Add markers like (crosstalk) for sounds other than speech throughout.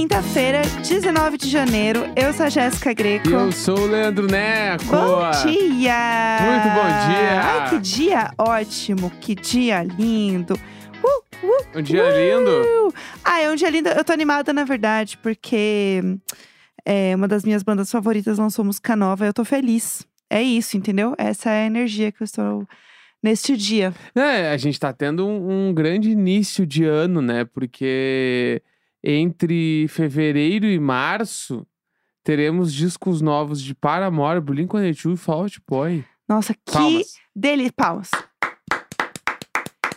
Quinta-feira, 19 de janeiro. Eu sou a Jéssica Greco. E eu sou o Leandro Neco. Bom dia! Muito bom dia! Ai, que dia ótimo, que dia lindo. Uh, uh, Um dia lindo? uh. Ah, é um dia lindo. Eu tô animada, na verdade, porque é, uma das minhas bandas favoritas lançou música nova. Eu tô feliz. É isso, entendeu? Essa é a energia que eu estou neste dia. É, a gente tá tendo um, um grande início de ano, né? Porque entre fevereiro e março teremos discos novos de Paramore, Blink-182 e Fall Out Boy. Nossa, que Palmas. delícia. Palmas.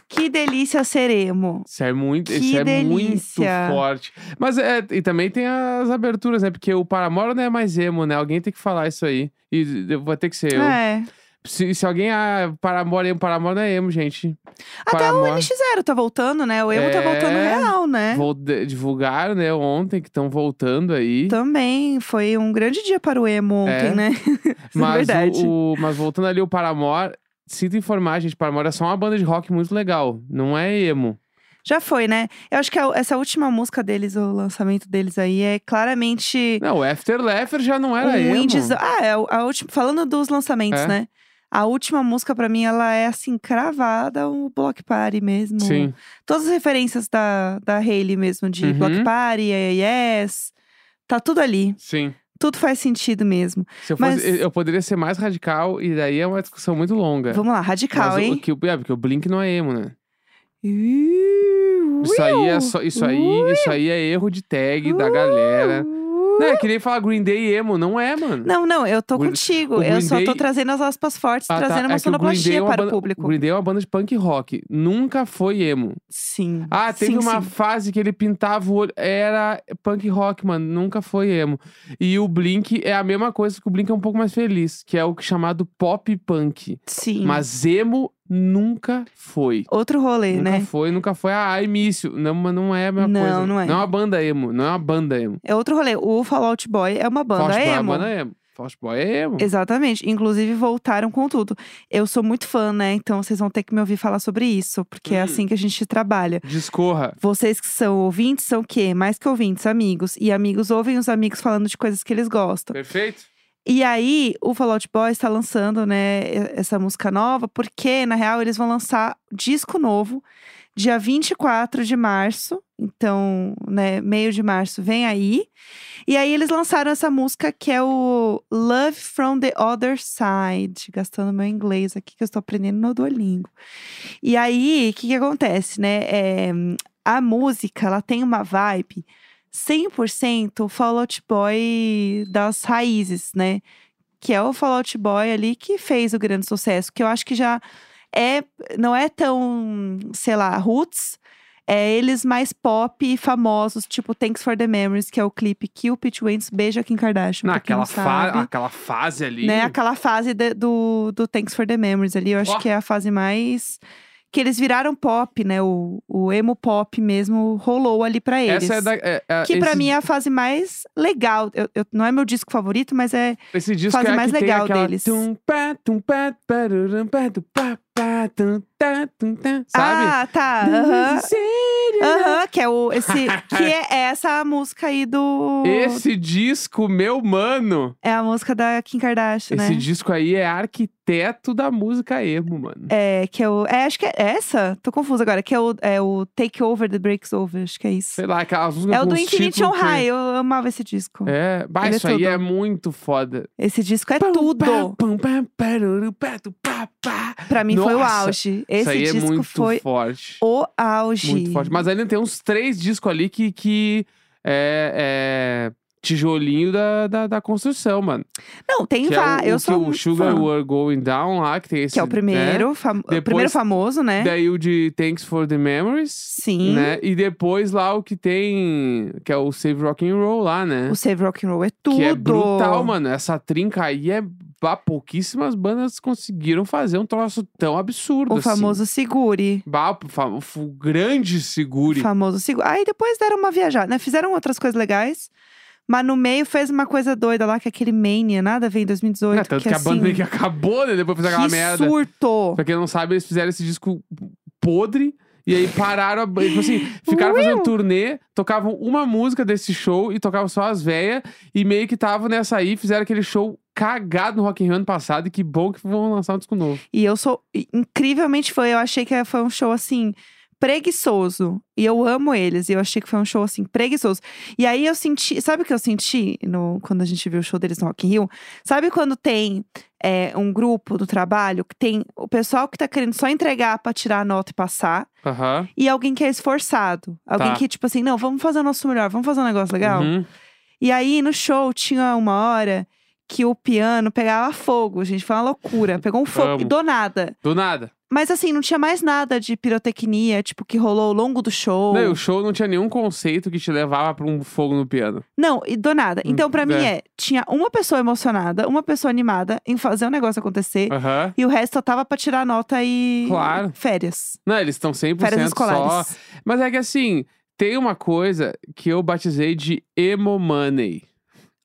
Que delícia ser emo. Isso é muito, Que isso é muito delícia. forte. Mas é, e também tem as aberturas, né? Porque o Paramore não é mais emo, né? Alguém tem que falar isso aí. E vai ter que ser eu. É. Se, se alguém, ah, Paramore, emo, Paramore não é emo, gente. Até o Paramore. NX0 tá voltando, né? O emo tá voltando É. real, né? Vou divulgar, né, ontem, que estão voltando aí. Também foi um grande dia para o emo ontem, É. né? (laughs) Isso é mas, verdade. o, o- mas voltando ali, o Paramore, sinto informar, gente, Paramore é só uma banda de rock muito legal. Não é emo. Já foi, né? Eu acho que a- essa última música deles, o lançamento deles aí, é claramente Não, o After Laughter já não era um emo. indies. Ah, é o- a última. Falando dos lançamentos, É. né? A última música, pra mim, ela é assim, cravada, o Block Party mesmo. Sim. Todas as referências da, da Hayley mesmo, de Uhum. Block Party, Yes. Tá tudo ali. Sim. Tudo faz sentido mesmo. Se eu, fosse, Mas- eu poderia ser mais radical, e daí é uma discussão muito longa. Vamos lá, radical, mas hein? O, que, o- é, porque o Blink não é emo, né? Uh, Isso aí é só, isso aí, isso aí é erro de tag da galera. Não, é que nem falar Green Day emo, não é, mano. Não, não, eu tô Green- contigo. Eu só tô trazendo as aspas fortes, Ah, tá. trazendo É uma que o Green Day sonoplastia é uma para banda- o público. O Green Day é uma banda de punk rock. Nunca foi emo. Sim. Ah, teve sim, uma sim. fase que ele pintava o olho. Era punk rock, mano. Nunca foi emo. E o Blink é a mesma coisa que o Blink é um pouco mais feliz, que é o chamado pop punk. Sim. Mas emo nunca foi. Outro rolê, nunca né? foi, nunca foi. Ah, início. Não, mas não é a mesma Não, coisa. não é. Não é uma banda emo. Não é uma banda emo. É outro rolê. O Fall Out Boy é uma banda Faust Boy é emo. uma banda emo. Faust Boy é emo. Exatamente. Inclusive, voltaram com tudo. Eu sou muito fã, né? Então vocês vão ter que me ouvir falar sobre isso, porque é Hum. assim que a gente trabalha. Discorra. Vocês que são ouvintes são o quê? Mais que ouvintes, amigos. E amigos ouvem os amigos falando de coisas que eles gostam. Perfeito? E aí, o Fall Out Boy está lançando, né, essa música nova, porque, na real, eles vão lançar disco novo dia 24 de março. Então, né, meio de março vem aí. E aí, eles lançaram essa música que é o Love from the Other Side. Gastando meu inglês aqui, que eu estou aprendendo no Duolingo. E aí, o que, que acontece, né? É, a música, ela tem uma vibe 100% Fall Out Boy das raízes, né? Que é o Fall Out Boy ali que fez o grande sucesso, que eu acho que já é não é tão, sei lá, roots, é eles mais pop e famosos, tipo Thanks for the Memories, que é o clipe que o Pete Wentz beija Kim Kardashian, quem Naquela não fa sabe. aquela fase ali. Né, aquela fase de- do, do Thanks for the Memories ali, eu acho Ó. que é a fase mais que eles viraram pop, né? O, o emo pop mesmo rolou ali pra eles. Essa é da. é- é- Que pra esse- mim é a fase mais legal. Eu, eu- não é meu disco favorito, mas é. Fase é a mais que legal deles. tum, pá, tum, pá, parurum, pá, tum, tá, tum, tá, sabe? Ah, tá. Aham. Que é o. Esse, que é (laughs) essa música aí do. Esse disco, meu mano. É a música da Kim Kardashian, Esse né? disco aí é arquiteto da música emo, mano. É, que é o. É, acho que é essa? Tô confusa agora. Que é o, é o Take Over the Breaks Over, acho que é isso. Sei lá, aquelas músicas É o do Infinity on que- High. Eu amava esse disco. É, bah, Ele é isso aí é muito foda. Esse disco é Pum, tudo. pá, pum, pá, pá, pá. Pra mim foi o Nossa, auge. Isso Esse aí é disco muito foi forte. o auge. Muito forte. Mas ainda tem uns três discos ali que, que é, é tijolinho da, da, da construção, mano. Não, tem vários. é o, eu o, sou o Sugar fã. Were Going Down lá, que tem esse. Que é o né? primeiro, fam- o Depois- primeiro famoso, né? Daí o de Thanks for the Memories. Sim. Né? E depois lá o que tem. Que é o Save Rock and Roll lá, né? O Save Rock and Roll é tudo. Que é brutal, mano. Essa trinca aí é. Bah, pouquíssimas bandas conseguiram fazer um troço tão absurdo O assim. famoso Segure. Bah, o, fa- o o grande O segure. famoso Segure. Aí depois deram uma viajada, né? Fizeram outras coisas legais. Mas no meio fez uma coisa doida lá, que é aquele Mania, nada a ver em 2018. É, tanto que, que a banda assim, meio que acabou, né? Depois de fazer aquela que merda. surto. Pra quem não sabe, eles fizeram esse disco podre. E aí pararam, a, tipo assim, ficaram fazendo turnê, tocavam uma música desse show e tocavam só as véias. E meio que estavam nessa aí, fizeram aquele show cagado no Rock in Rio ano passado. E que bom que vão lançar um disco novo. E eu sou incrivelmente fã. Eu achei que foi um show assim preguiçoso. E eu amo eles. E eu achei que foi um show, assim, preguiçoso. E aí eu senti. Sabe o que eu senti no, quando a gente viu o show deles no Rock in Rio? Sabe quando tem é, um grupo do trabalho que tem o pessoal que tá querendo só entregar pra tirar a nota e passar. Aham. E alguém que é esforçado. Alguém Tá. que, tipo assim, não, vamos fazer o nosso melhor, vamos fazer um negócio legal. Uhum. E aí, no show, tinha uma hora que o piano pegava fogo, gente. Foi uma loucura. Pegou um fogo Amo. do nada. Do nada. Mas assim, não tinha mais nada de pirotecnia, tipo, que rolou ao longo do show. Não, e o show não tinha nenhum conceito que te levava pra um fogo no piano. Não, e do nada. Então, pra mim, é. é: tinha uma pessoa emocionada, uma pessoa animada em fazer o negócio acontecer. Aham. E o resto só tava pra tirar nota e. Claro. Férias. Não, eles estão 100% Férias só. escolares. Mas é que assim, tem uma coisa que eu batizei de emo money.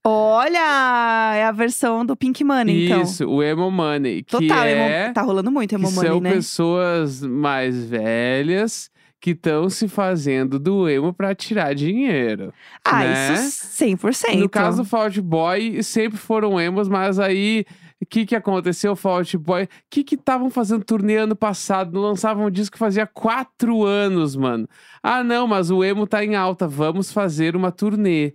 Olha! É a versão do Pink Money, então. Isso, o emo money. Que Total, é... emo- tá rolando muito emo que money, são né? pessoas mais velhas que estão se fazendo do emo pra tirar dinheiro. Ah, né? isso 100%. No caso do Fall Out Boy, sempre foram emos, mas aí o que que aconteceu, Fall Out Boy? O que que estavam fazendo turnê ano passado? Lançavam um disco que fazia quatro anos, mano. Ah, não, mas o emo tá em alta, vamos fazer uma turnê.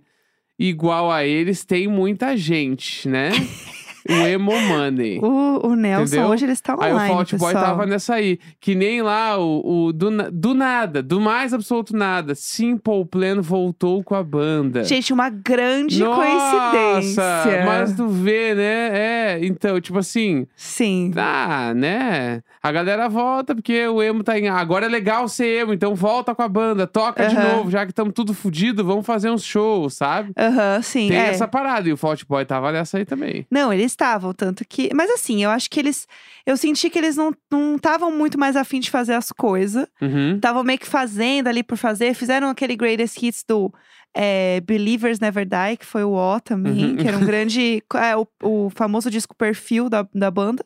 Igual a eles, tem muita gente, né? (laughs) o emo money. O, o Nelson, Entendeu? hoje ele está Aí online, o Fall Out Boy tava nessa aí. Que nem lá o, o do, do nada, do mais absoluto nada. Simple Plan voltou com a banda. Gente, uma grande Nossa, coincidência. mas tu vê, né? É, então, tipo assim, Sim. ah, né? A galera volta porque o emo tá em. Agora é legal ser emo, então volta com a banda, toca de Aham. novo, já que estamos tudo fudido, vamos fazer uns shows, sabe? Aham, sim. Tem é. essa parada, e o Fall Out Boy tava nessa aí também. Não, eles estavam, tanto que. Mas assim, eu acho que eles. Eu senti que eles não estavam muito mais afim de fazer as coisas. Uhum. Estavam meio que fazendo ali por fazer. Fizeram aquele greatest hits do é, Believers Never Die, que foi o O também, Uhum. que era um (laughs) grande. É, o, o famoso disco perfil da, da banda.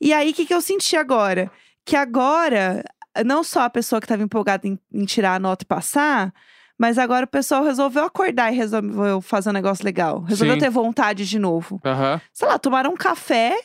E aí, o que, que eu senti agora? Que agora, não só a pessoa que estava empolgada em, em tirar a nota e passar. Mas agora o pessoal resolveu acordar e resolveu fazer um negócio legal. Resolveu Sim. ter vontade de novo Aham. sei lá, tomaram um café,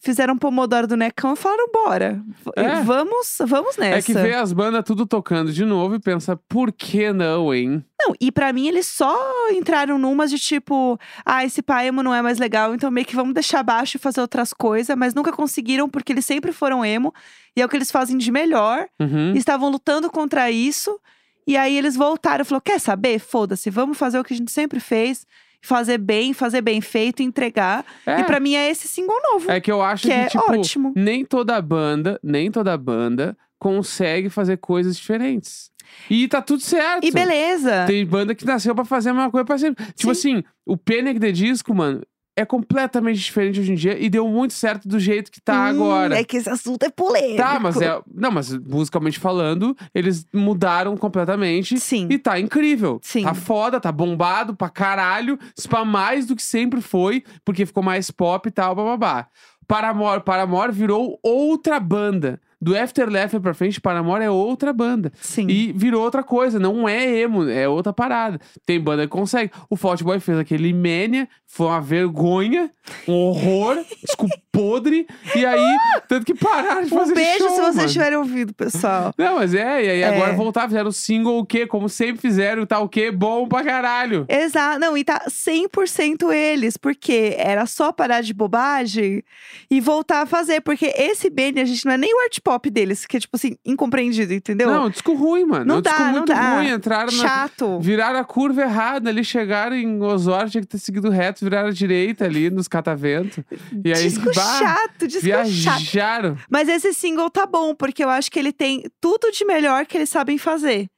fizeram um pomodoro do necão e falaram, bora. É. Vamos, vamos nessa. É que vê as bandas tudo tocando de novo e pensa, por que não, hein? Não, e pra mim eles só entraram numas de tipo, ah, esse emo não é mais legal, então meio que vamos deixar abaixo e fazer outras coisas, mas nunca conseguiram porque eles sempre foram emo e é o que eles fazem de melhor. Uhum. Estavam lutando contra isso. E aí eles voltaram e falou: quer saber? Foda-se, vamos fazer o que a gente sempre fez. Fazer bem, fazer bem feito, entregar. É. E pra mim é esse single novo. É que eu acho que que, é tipo, ótimo. nem toda banda, nem toda banda consegue fazer coisas diferentes. E tá tudo certo. E beleza. Tem banda que nasceu pra fazer a mesma coisa pra sempre. Tipo assim, o Panic! The Disco, mano, é completamente diferente hoje em dia e deu muito certo do jeito que tá Hum, agora. É que esse assunto é polêmico. Tá, mas é. Não, mas musicalmente falando, eles mudaram completamente. Sim. E tá incrível. Sim. Tá foda, tá bombado pra caralho. Pra mais do que sempre foi, porque ficou mais pop e tal, bababá. Paramore, Paramore virou outra banda. Do Afterlife pra frente, Paramore é outra banda. Sim. E virou outra coisa, não é emo, é outra parada. Tem banda que consegue. O Fault Boy fez aquele Mania, foi uma vergonha, um horror, (laughs) disco podre. E aí, tanto que pararam de um fazer beijo show, se vocês mano. tiverem ouvido, pessoal. Não, mas é, e aí É. agora voltar, fizeram o single o quê? Como sempre fizeram, tá o quê? Bom pra caralho. Exato. Não, e tá 100% eles, porque era só parar de bobagem e voltar a fazer. Porque esse Benny, a gente não é nem o art pop deles, que é tipo assim, incompreendido, entendeu? Não, disco ruim, mano. Não um disco dá, não muito dá. ruim. Entraram na. Chato. Viraram a curva errada ali, chegaram em Osório, tinha que ter seguido reto, viraram a direita ali nos cataventos. E aí, disco bah, chato, disco chato. viajaram. Mas esse single tá bom, porque eu acho que ele tem tudo de melhor que eles sabem fazer.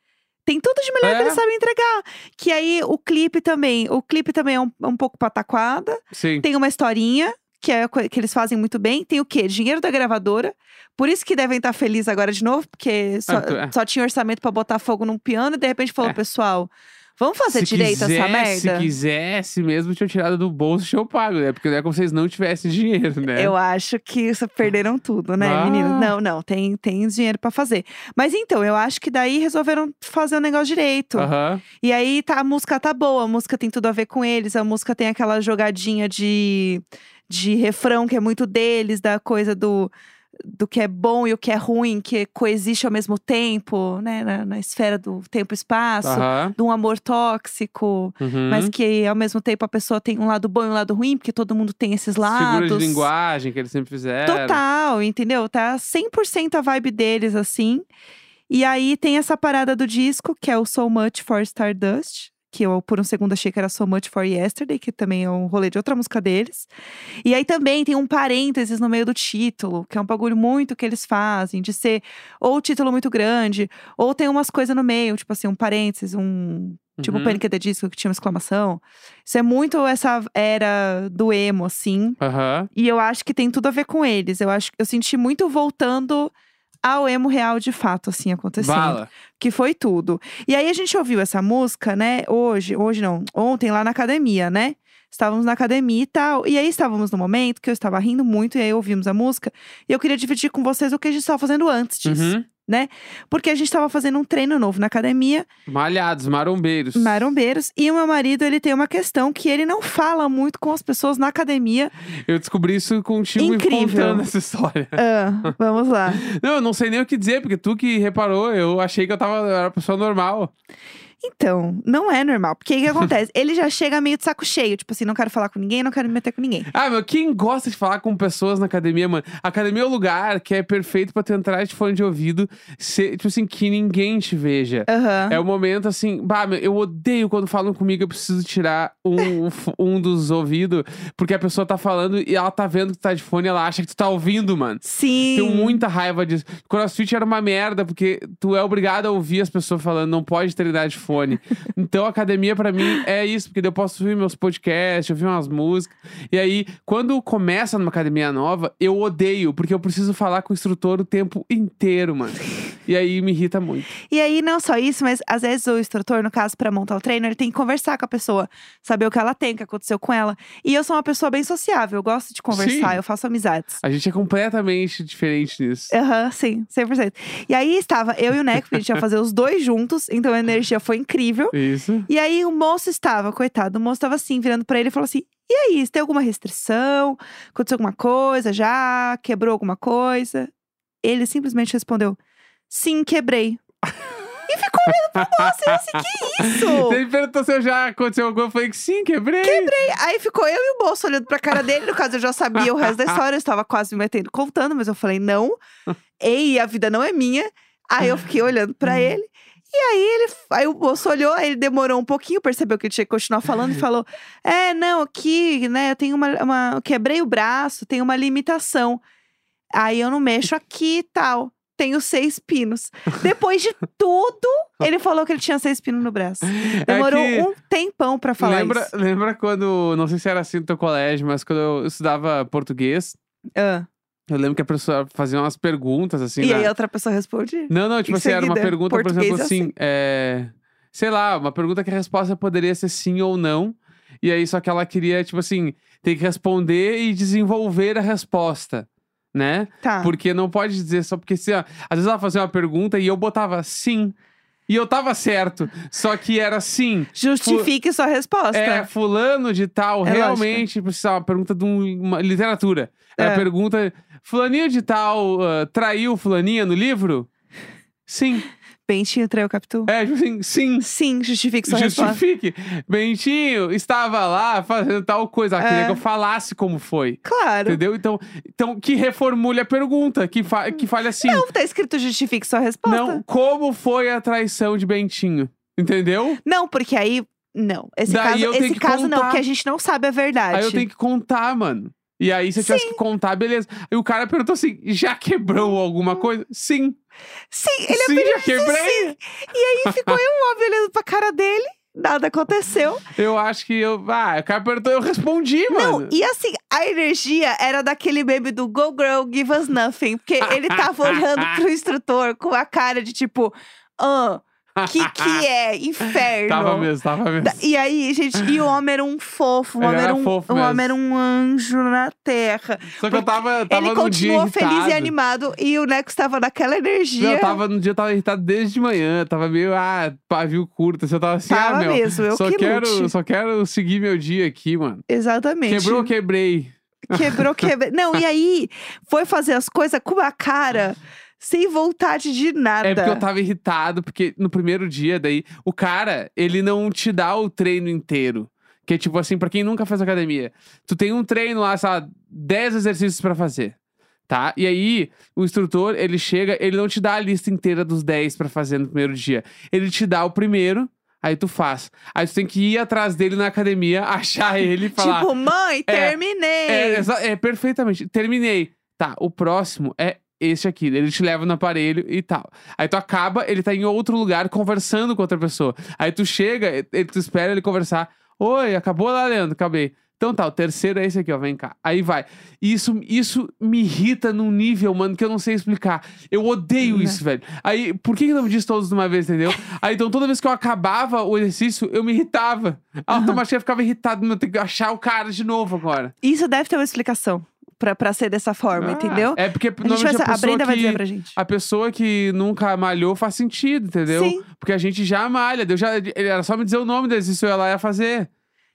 Tem tudo de melhor É. que eles sabem entregar. Que aí o clipe também. O clipe também é um, um pouco pataquada. Sim. Tem uma historinha, que é que eles fazem muito bem. Tem o quê? Dinheiro da gravadora. Por isso que devem estar felizes agora de novo, porque só, Ah, é. só tinha orçamento pra botar fogo num piano e de repente falou, É. pessoal. Vamos fazer se direito quisesse, essa merda? Se quisesse mesmo, tinha tirado do bolso eu pago, né? Porque não é como se vocês não tivessem dinheiro, né? Eu acho que perderam tudo, né, Ah. Não, não, tem, tem dinheiro pra fazer. Mas então, eu acho que daí resolveram fazer o negócio direito. Aham. E aí tá, a música tá boa, a música tem tudo a ver com eles, a música tem aquela jogadinha de, de refrão que é muito deles, da coisa do, do que é bom e o que é ruim, que coexiste ao mesmo tempo, né? Na, na esfera do tempo e espaço, Aham. de um amor tóxico. Uhum. Mas que ao mesmo tempo a pessoa tem um lado bom e um lado ruim, porque todo mundo tem esses lados. Figuras de linguagem que eles sempre fizeram. Total, entendeu? Tá 100% a vibe deles, assim. E aí tem essa parada do disco, que é o So Much for Stardust. Que eu, por um segundo, achei que era So Much for Yesterday, que também é um rolê de outra música deles. E aí também tem um parênteses no meio do título, que é um bagulho muito que eles fazem, de ser ou título muito grande, ou tem umas coisas no meio, tipo assim, um parênteses, um. Tipo Uhum. Panic! at the Disco, que tinha uma exclamação. Isso é muito essa era do emo, assim. Aham. E eu acho que tem tudo a ver com eles. Eu acho eu senti muito voltando ao emo real de fato, assim, acontecendo. Bala. Que foi tudo. E aí a gente ouviu essa música, né, hoje, hoje não, ontem lá na academia, né? Estávamos na academia e tal. E aí estávamos no momento que eu estava rindo muito, e aí ouvimos a música. E eu queria dividir com vocês o que a gente estava fazendo antes disso. Uhum. Porque a gente estava fazendo um treino novo na academia, Malhados, marombeiros. marombeiros, e o meu marido, ele tem uma questão que ele não fala muito com as pessoas na academia. Eu descobri isso contigo Incrível. contando essa história. Ah, vamos lá. (laughs) Não, eu não sei nem o que dizer, porque tu que reparou, eu achei que eu tava eu era uma pessoa normal. Então, não é normal. Porque o que (laughs) acontece? Ele já chega meio de saco cheio. Tipo assim, não quero falar com ninguém, não quero me meter com ninguém. Ah, meu, quem gosta de falar com pessoas na academia, mano? A academia é o lugar que é perfeito pra tu entrar de fone de ouvido, ser, tipo assim, que ninguém te veja. Aham. É o momento assim, bah, meu, eu odeio quando falam comigo, eu preciso tirar um, um dos ouvidos, porque a pessoa tá falando e ela tá vendo que tu tá de fone e ela acha que tu tá ouvindo, mano. Sim. Tenho muita raiva disso. CrossFit era uma merda, porque tu é obrigado a ouvir as pessoas falando, não pode treinar de fone. Então, academia pra mim é isso, porque eu posso ouvir meus podcasts, ouvir umas músicas. E aí, quando começa numa academia nova, eu odeio, porque eu preciso falar com o instrutor o tempo inteiro, mano. E aí me irrita muito. E aí, não só isso, mas às vezes o instrutor, no caso, pra montar o treino, ele tem que conversar com a pessoa, saber o que ela tem, o que aconteceu com ela. E eu sou uma pessoa bem sociável, eu gosto de conversar, Sim. eu faço amizades. A gente é completamente diferente nisso. Aham, sim, 100%. E aí estava eu e o Neco, porque a gente ia fazer os dois juntos, então a energia foi incrível. Isso. E aí o moço estava, coitado, o moço estava assim, virando pra ele e falou assim: E aí, você tem alguma restrição? Aconteceu alguma coisa já? Quebrou alguma coisa? Ele simplesmente respondeu: Sim, quebrei. e ficou olhando pro moço e eu assim: Que isso? (laughs) Ele perguntou se eu já aconteceu alguma coisa. Eu falei que sim, quebrei. Quebrei. Aí ficou eu e o moço olhando pra cara dele. No caso, eu já sabia o resto da história, eu estava quase me metendo contando, mas eu falei: Não, ei, a vida não é minha. Aí eu fiquei olhando pra ele. E aí ele, aí o moço olhou, aí ele demorou um pouquinho, percebeu que ele tinha que continuar falando e falou: É, não, aqui, né, eu tenho uma, uma. eu Quebrei o braço, tem uma limitação. Aí eu não mexo aqui e tal. Tenho seis pinos. Depois de tudo, (laughs) ele falou que ele tinha seis pinos no braço. Demorou É que- um tempão pra falar lembra, isso. lembra quando, não sei se era assim no teu colégio, mas quando eu estudava português, Ah. eu lembro que a professora fazia umas perguntas assim. E na- aí a outra pessoa responde? Não, não, tipo assim, era uma pergunta, por exemplo, é assim, é... sei lá, uma pergunta que a resposta poderia ser sim ou não. E aí, só que ela queria, tipo assim, ter que responder e desenvolver a resposta, né? Tá. Porque não pode dizer só porque, ó, às vezes ela fazia uma pergunta e eu botava sim. E eu tava certo, só que era sim. Justifique sua resposta. É, fulano de tal, É realmente, precisa uma pergunta de um- uma literatura. Era É. a pergunta, fulaninho de tal ah, traiu fulaninha no livro? Sim. Bentinho traiu Capitu? É, tipo assim, sim. Sim, justifique sua resposta. Justifique. Bentinho estava lá fazendo tal coisa. Ela queria É. que eu falasse como foi. Claro. Entendeu? Então, então que reformule a pergunta, que, fa que fale assim. Não, tá escrito justifique sua resposta. Não, como foi a traição de Bentinho? Entendeu? Não, porque aí. Não. Esse Daí caso, esse que caso não, contar. porque a gente não sabe a verdade. Aí eu tenho que contar, mano. E aí, se eu tivesse que contar, beleza. Aí o cara perguntou assim: já quebrou alguma coisa? Sim. Sim, ele Sim, já quebrei. sim. E aí ficou eu olhando pra cara dele. Nada aconteceu. Eu acho que eu. Ah, o cara perguntou, eu respondi, mano. Não, e assim, a energia era daquele meme do Go Girl, Give Us Nothing. Porque ele tava olhando pro (laughs) instrutor com a cara de tipo, ah, que que (laughs) é? Inferno. Tava mesmo, tava mesmo. E aí, gente, e o homem era um fofo, o homem era era um, o homem era um anjo na terra. Só que eu tava, tava Ele continuou feliz irritado. e animado e o Neco estava naquela energia. Eu tava no dia, eu tava irritado desde de manhã. Tava meio, ah, pavio curto. Assim, eu tava assim, Tava ah, meu. mesmo, eu só que quero, lute. só quero seguir meu dia aqui, mano. Exatamente. Quebrou, quebrei. Quebrou, quebrou. Não, e aí foi fazer as coisas com uma cara sem vontade de nada. É porque eu tava irritado, porque no primeiro dia, daí, o cara, ele não te dá o treino inteiro. Que é tipo assim, pra quem nunca fez academia, tu tem um treino lá, sei lá, 10 exercícios pra fazer. Tá? E aí, o instrutor, ele chega, ele não te dá a lista inteira dos 10 pra fazer no primeiro dia. Ele te dá o primeiro, aí tu faz. Aí tu tem que ir atrás dele na academia, (laughs) achar ele e falar. Tipo, mãe, É, terminei. É, exa- é, perfeitamente. Terminei. Tá, o próximo é este aqui. Ele te leva no aparelho e tal. Aí tu acaba, ele tá em outro lugar conversando com outra pessoa. Aí tu chega, ele, tu espera ele conversar. Oi, acabou lá, Leandro? Acabei. Então tá, o terceiro é esse aqui, ó. Vem cá. Aí vai. Isso, isso me irrita num nível, mano, que eu não sei explicar. Eu odeio Né. isso, velho. Aí, por que, que não me diz todos de uma vez, entendeu? Aí, então, toda vez que eu acabava o exercício, eu me irritava. Automaticamente eu ficava irritado. Eu tenho que achar o cara de novo agora. Isso deve ter uma explicação pra, pra ser dessa forma, Ah, entendeu? É porque A, gente vai, a a pessoa Brenda vai dizer que... pra gente. A pessoa que nunca malhou faz sentido, entendeu? Sim. Porque a gente já malha. Eu já, ele era só me dizer o nome eu ia lá ia fazer.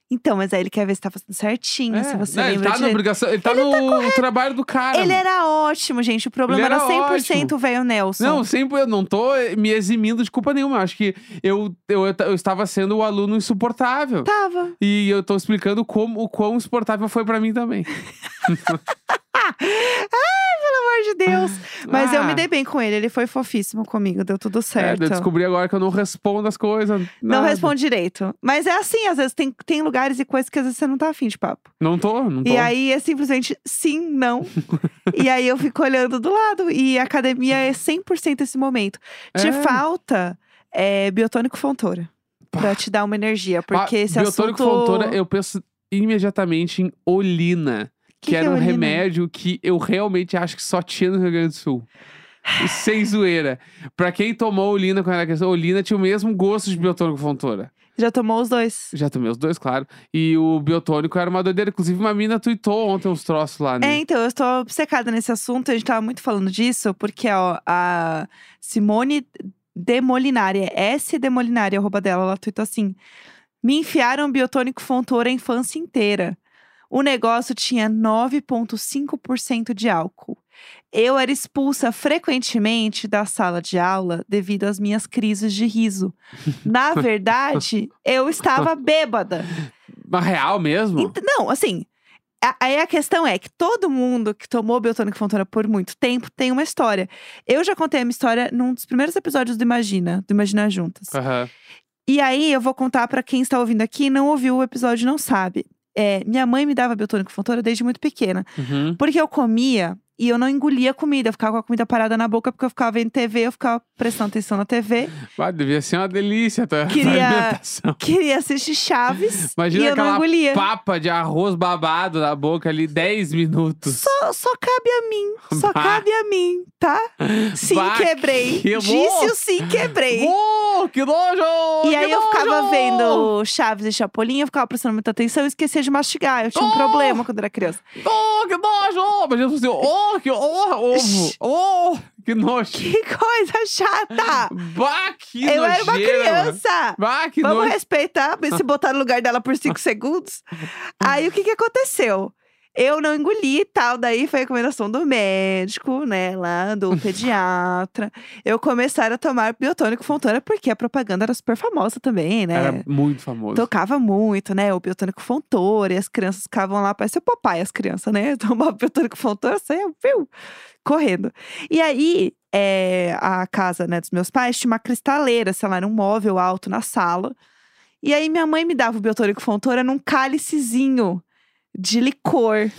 Então, mas aí ele quer ver se tá fazendo certinho, É, se você não, ele lembra tá na obrigação, ele tá no trabalho do cara. Ele era ótimo, gente. O problema Ele era era 100% ótimo. velho Nelson. Não, sempre eu não tô me eximindo de culpa nenhuma. Eu Acho que eu, eu, eu estava sendo o aluno insuportável. Tava. E eu tô explicando como, o quão insuportável foi pra mim também. Pelo (laughs) amor de Deus. Mas eu Ah. me dei bem com ele. Ele foi fofíssimo comigo. Deu tudo É, certo. eu descobri agora que eu não respondo as coisas. Não nada. responde direito. Mas é assim, às vezes tem, tem lugares e coisas que às vezes você não tá afim de papo. Não tô, não tô. E aí é simplesmente sim, não. (laughs) e aí eu fico olhando do lado. E a academia é 100% esse momento. Te É. falta é, biotônico fontora. Pra te dar uma energia. Porque Ah, esse Biotônico assunto... Fontoura, eu penso imediatamente em Olina. Que, Que que era é um Olina? remédio que eu realmente acho que só tinha no Rio Grande do Sul. Sem zoeira. Pra quem tomou Olina quando era criança, Olina tinha o mesmo gosto de biotônico Fontoura. Já tomou os dois? Já tomei os dois, claro. E o biotônico era uma doideira. Inclusive, uma mina tweetou ontem uns troços lá, né? É, então, eu estou obcecada nesse assunto. A gente tava muito falando disso, porque ó, a Simone de Molinari, é S de Molinari, a roupa dela, ela tweetou assim: Me enfiaram biotônico fontora a infância inteira. O negócio tinha 9,5% de álcool. Eu era expulsa frequentemente da sala de aula devido às minhas crises de riso. Na (laughs) verdade, eu estava bêbada. Mas real mesmo? Ent- Não, assim. a- Aí a questão é que todo mundo que tomou Biotônico Fontoura por muito tempo tem uma história. Eu já contei a minha história num dos primeiros episódios do Imagina, do Imagina Juntas. Aham. E aí eu vou contar pra quem está ouvindo aqui e não ouviu o episódio e não sabe. É, minha mãe me dava Biotônico Fontoura desde muito pequena. Uhum. Porque eu comia e eu não engolia comida. Eu ficava com a comida parada na boca porque eu ficava vendo TV, eu ficava prestando atenção na TV. Devia ser uma delícia a tua, (laughs) Queria- alimentação. Queria assistir Chaves Imagina e eu não engolia. papa de arroz babado na boca ali, 10 minutos. Só, só cabe a mim. Só Bah. cabe a mim, tá? Sim, Bah, quebrei. que Disse o sim, quebrei. Oh, que nojo! E que aí eu ficava nojo! vendo Chaves e Chapolin, eu ficava prestando muita atenção e esquecia de mastigar. Eu tinha um Oh! problema quando era criança. Oh, que nojo! Imagina você, oh, (laughs) que oh, ovo! Oh, que nojo! Que coisa chata! Bah, que eu era uma nojeira, criança! Bah, que Vamos nojo! respeitar, (laughs) se botar no lugar dela por cinco segundos. Aí o que que aconteceu? Eu não engoli e tal, daí foi a recomendação do médico, né, lá do (laughs) pediatra. Eu começar a tomar biotônico Fontoura, porque a propaganda era super famosa também, né? Era muito famoso. Tocava muito, né? O biotônico Fontoura, e as crianças ficavam lá, parecia o papai, as crianças, né? (laughs) Tomava biotônico Fontoura, saia, viu? Correndo. E aí, é, a casa né, dos meus pais tinha uma cristaleira, sei lá, era um móvel alto na sala. E aí, minha mãe me dava o biotônico Fontoura num cálicezinho de licor.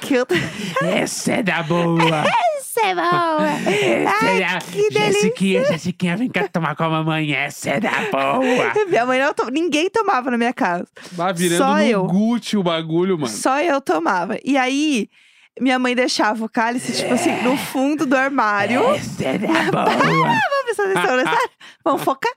Que eu... (laughs) Essa é da boa! Isso é boa! Essa Ai, é da... que delícia! Jessiquinha, Jessiquinha, vem cá tomar com a mamãe. Essa é da boa! (laughs) Minha mãe não to... Ninguém tomava na minha casa. Virando Só eu. Gucci o bagulho, mano. Só eu tomava. E aí, minha mãe deixava o cálice, tipo assim, no fundo do armário. Essa é da (laughs) boa! Atenção, né? Sabe? Vamos (laughs) focar.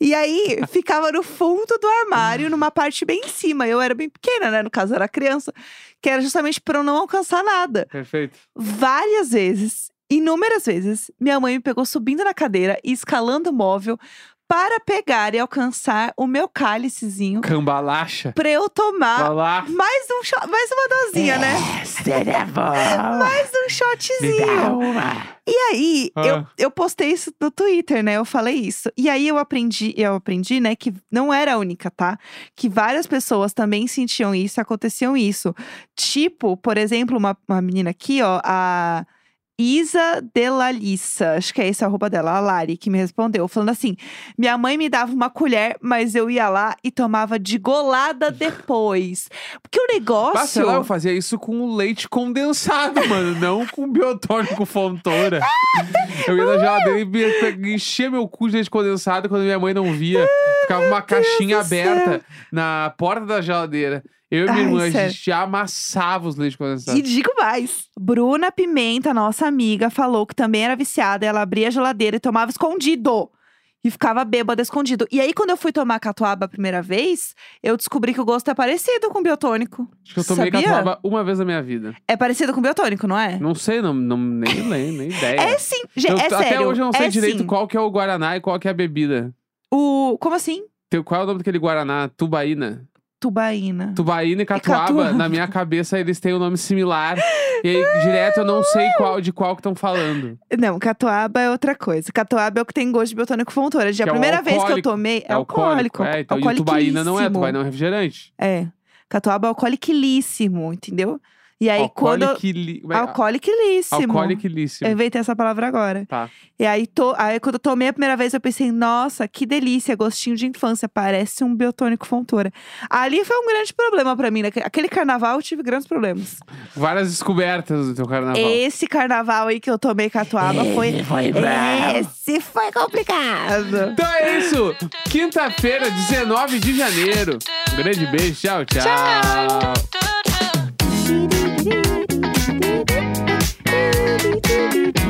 E aí, ficava no fundo do armário, numa parte bem em cima. Eu era bem pequena, né? No caso, era criança. Que era justamente pra eu não alcançar nada. Perfeito. Várias vezes, inúmeras vezes, minha mãe me pegou subindo na cadeira e escalando o móvel para pegar e alcançar o meu cálicezinho Cambalacha. pra eu tomar mais um shot, mais uma dosinha, né? Mais um shotzinho. E aí, Ah. eu, eu postei isso no Twitter, né? Eu falei isso. E aí eu aprendi, eu aprendi, né, que não era a única, tá? Que várias pessoas também sentiam isso, aconteciam isso. Tipo, por exemplo, uma, uma menina aqui, ó, a Isa Delalissa, acho que é esse a roupa dela, a Lari, que me respondeu, falando assim: minha mãe me dava uma colher, mas eu ia lá e tomava de golada depois. Porque o negócio. Mas, sei lá, eu fazia isso com leite condensado, (laughs) mano. não com biotônico fontora. (laughs) Eu ia na geladeira e enchia meu cu de leite condensado quando minha mãe não via. Ficava uma caixinha aberta na porta da geladeira. Eu e minha Ai, irmã, a sério. gente amassava os leites condensados. E digo mais. Bruna Pimenta, nossa amiga, falou que também era viciada. Ela abria a geladeira e tomava escondido. E ficava bêbada escondido. E aí, quando eu fui tomar catuaba a primeira vez, eu descobri que o gosto é parecido com biotônico. Acho que eu tomei Sabia? catuaba uma vez na minha vida. É parecido com biotônico, não é? Não sei, não, não, nem lembro, nem ideia. É sim. Gente, Eu- é até sério. hoje eu não sei é direito sim. qual que é o Guaraná e qual que é a bebida. O... Como assim? Tem- Qual é o nome daquele Guaraná? Tubaína. Tubaína. Tubaína e Catuaba, Catuaba. na minha cabeça, eles têm um nome similar. e aí, direto, eu não sei qual, de qual que estão falando. Não, catuaba é outra coisa. Catuaba é o que tem gosto de biotônico fontoura. De a é primeira vez que eu tomei, é, alcoólico. É, então, e tubaína não é, tubaína é um refrigerante. É. Catuaba é entendeu? E aí, quando. Alcooliquíssimo. Alcooliquilíssimo. Eu inventei essa palavra agora. Tá. E aí, to... aí, quando eu tomei a primeira vez, eu pensei, nossa, que delícia, gostinho de infância, parece um biotônico fontoura. Ali foi um grande problema pra mim. né? Aquele carnaval eu tive grandes problemas. Várias descobertas do teu carnaval. Esse carnaval aí que eu tomei catuaba foi. foi Esse foi complicado. Então é isso. Quinta-feira, 19 de janeiro. Um grande beijo. Tchau, tchau. Tchau. do do do do.